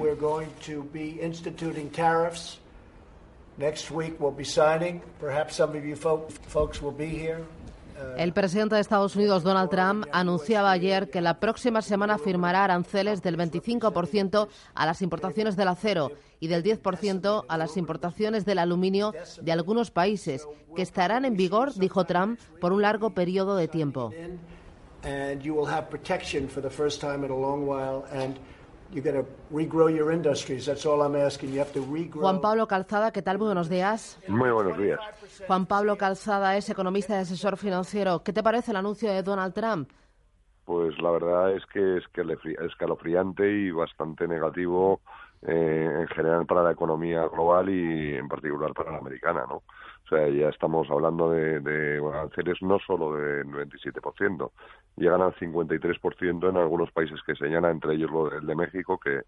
we're going to be instituting tariffs. Next week we'll be signing. Perhaps some of you folks will be here. El presidente de Estados Unidos, Donald Trump, anunciaba ayer que la próxima semana firmará aranceles del 25% a las importaciones del acero y del 10% a las importaciones del aluminio de algunos países, que estarán en vigor, dijo Trump, por un largo periodo de tiempo. Juan Pablo Calzada, ¿qué tal? Muy buenos días. Muy buenos días. Juan Pablo Calzada es economista y asesor financiero. ¿Qué te parece el anuncio de Donald Trump? Pues la verdad es que es escalofriante y bastante negativo eh, en general para la economía global y en particular para la americana, ¿no? O sea, ya estamos hablando de, de aranceles no solo del 27%, llegan al 53% en algunos países que señala, entre ellos el de México, que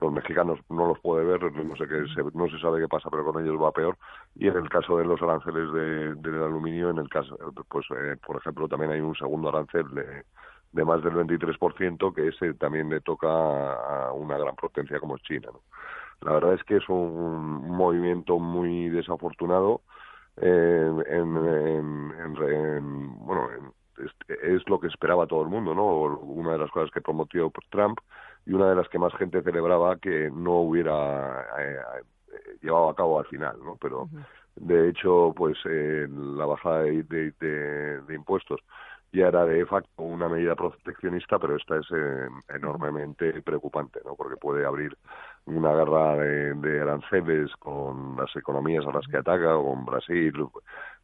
los mexicanos no los puede ver, no sé qué, no se sabe qué pasa, pero con ellos va peor. Y en el caso de los aranceles de, del aluminio, en el caso, pues, eh, por ejemplo, también hay un segundo arancel de, de más del 23%, que ese también le toca a una gran potencia como China. ¿no? La verdad es que es un, movimiento muy desafortunado. Eh, en, en, en, bueno, es, lo que esperaba todo el mundo, ¿no? Una de las cosas que prometió Trump y una de las que más gente celebraba que no hubiera eh, eh, llevado a cabo al final, ¿no? Pero de hecho, pues eh, la bajada de, de, impuestos ya era de facto una medida proteccionista, pero esta es enormemente preocupante, ¿no? Porque puede abrir una guerra de, de, aranceles con las economías a las que ataca, con Brasil,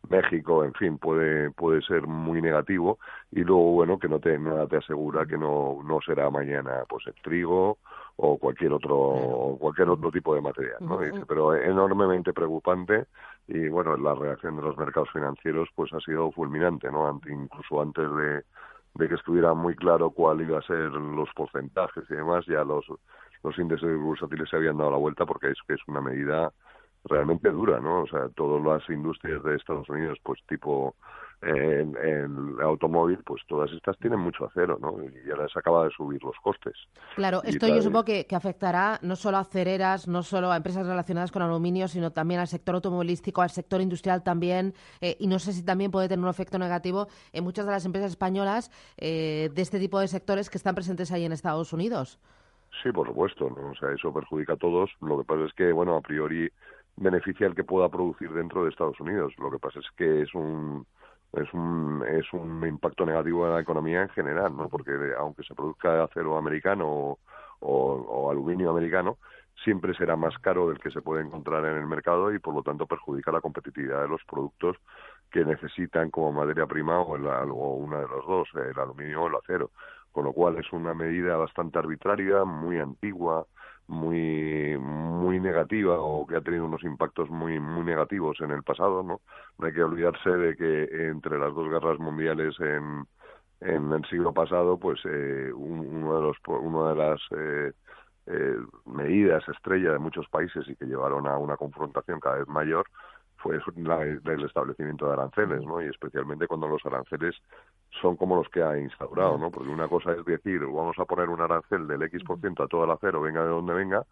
México, en fin, puede puede ser muy negativo y luego bueno que no te nada te asegura que no no será mañana pues el trigo o cualquier otro cualquier otro tipo de material, ¿no? pero enormemente preocupante y bueno la reacción de los mercados financieros pues ha sido fulminante, ¿no? incluso antes de de que estuviera muy claro cuál iba a ser los porcentajes y demás, ya los los índices bursátiles se habían dado la vuelta porque es que es una medida realmente dura, ¿no? O sea, todas las industrias de Estados Unidos, pues tipo en, el automóvil, pues todas estas tienen mucho acero, ¿no? Y ya les acaba de subir los costes. Claro, esto yo supongo que, afectará no solo a acereras, no solo a empresas relacionadas con aluminio, sino también al sector automovilístico, al sector industrial también, eh, y no sé si también puede tener un efecto negativo en muchas de las empresas españolas eh, de este tipo de sectores que están presentes ahí en Estados Unidos. Sí, por supuesto, ¿no? O sea, eso perjudica a todos. Lo que pasa es que, bueno, a priori beneficia al que pueda producir dentro de Estados Unidos. Lo que pasa es que es un es un es un impacto negativo en la economía en general, ¿no? Porque aunque se produzca acero americano o, aluminio americano, siempre será más caro del que se puede encontrar en el mercado y por lo tanto perjudica la competitividad de los productos que necesitan como materia prima o, o una de los dos, el aluminio o el acero. Con lo cual es una medida bastante arbitraria, muy antigua, muy muy negativa o que ha tenido unos impactos muy muy negativos en el pasado no no hay que olvidarse de que entre las dos guerras mundiales en en el siglo pasado pues eh, uno de los una de las eh, eh, medidas estrella de muchos países y que llevaron a una confrontación cada vez mayor fue el establecimiento de aranceles, ¿no? Y especialmente cuando los aranceles son como los que ha instaurado, ¿no? Porque una cosa es decir, vamos a poner un arancel del X% por ciento a todo el acero, venga de donde venga,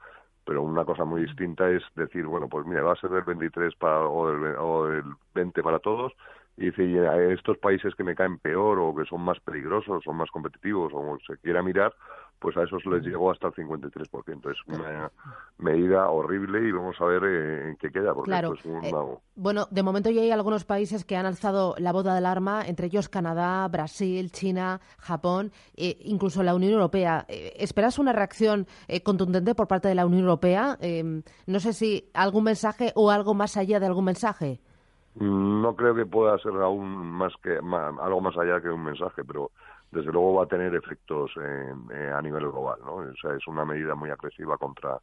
pero una cosa muy distinta es decir, bueno, pues mira, va a ser del 23 para, o, del, o del 20 para todos, y dice, estos países que me caen peor o que son más peligrosos, son más competitivos o se quiera mirar, pues a esos les llegó hasta el 53%. Es una medida horrible y vamos a ver eh, en qué queda, porque claro. es un eh, bueno, de momento ya hay algunos países que han alzado la boda del arma, entre ellos Canadá, Brasil, China, Japón, e incluso la Unión Europea. ¿Esperas una reacción contundente por parte de la Unión Europea? no sé si algún mensaje o algo más allá de algún mensaje. No creo que pueda ser aún más que algo más allá que un mensaje, pero desde luego va a tener efectos eh, a nivel global, ¿no? O sea, es una medida muy agresiva contra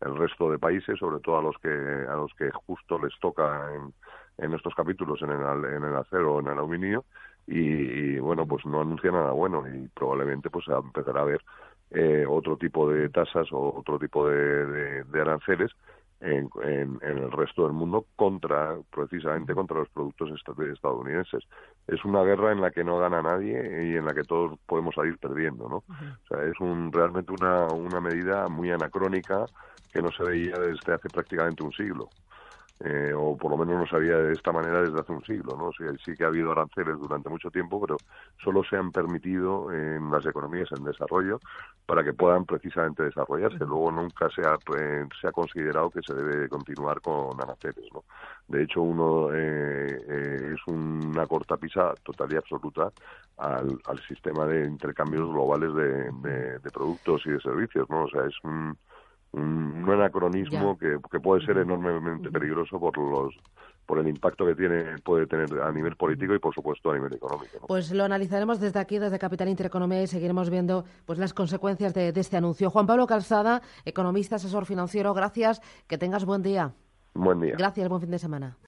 el resto de países, sobre todo a los que a los que justo les toca en, estos capítulos en el, en el acero o en el aluminio y, bueno, pues no anuncia nada bueno y probablemente pues empezará a ver eh, otro tipo de tasas o otro tipo de, de aranceles en, el resto del mundo contra, precisamente contra los productos estadounidenses. Es una guerra en la que no gana nadie y en la que todos podemos salir perdiendo, ¿no? O sea, es un, realmente una, una medida muy anacrónica que no se veía desde hace prácticamente un siglo. Eh, o por lo menos no sabía de esta manera desde hace un siglo. ¿no? Sí, sí que ha habido aranceles durante mucho tiempo, pero solo se han permitido en las economías en desarrollo para que puedan precisamente desarrollarse. Luego nunca se ha, eh, se ha considerado que se debe continuar con aranceles. ¿no? De hecho, uno eh, es una cortapisa total y absoluta al, al sistema de intercambios globales de, de, de productos y de servicios. ¿no? O sea, es un un, anacronismo que, puede ser enormemente peligroso por los por el impacto que tiene puede tener a nivel político y por supuesto a nivel económico. Pues lo analizaremos desde aquí, desde Capital Intereconomía y seguiremos viendo pues las consecuencias de, de este anuncio. Juan Pablo Calzada, economista, asesor financiero, gracias, que tengas buen día. Buen día. Gracias, buen fin de semana.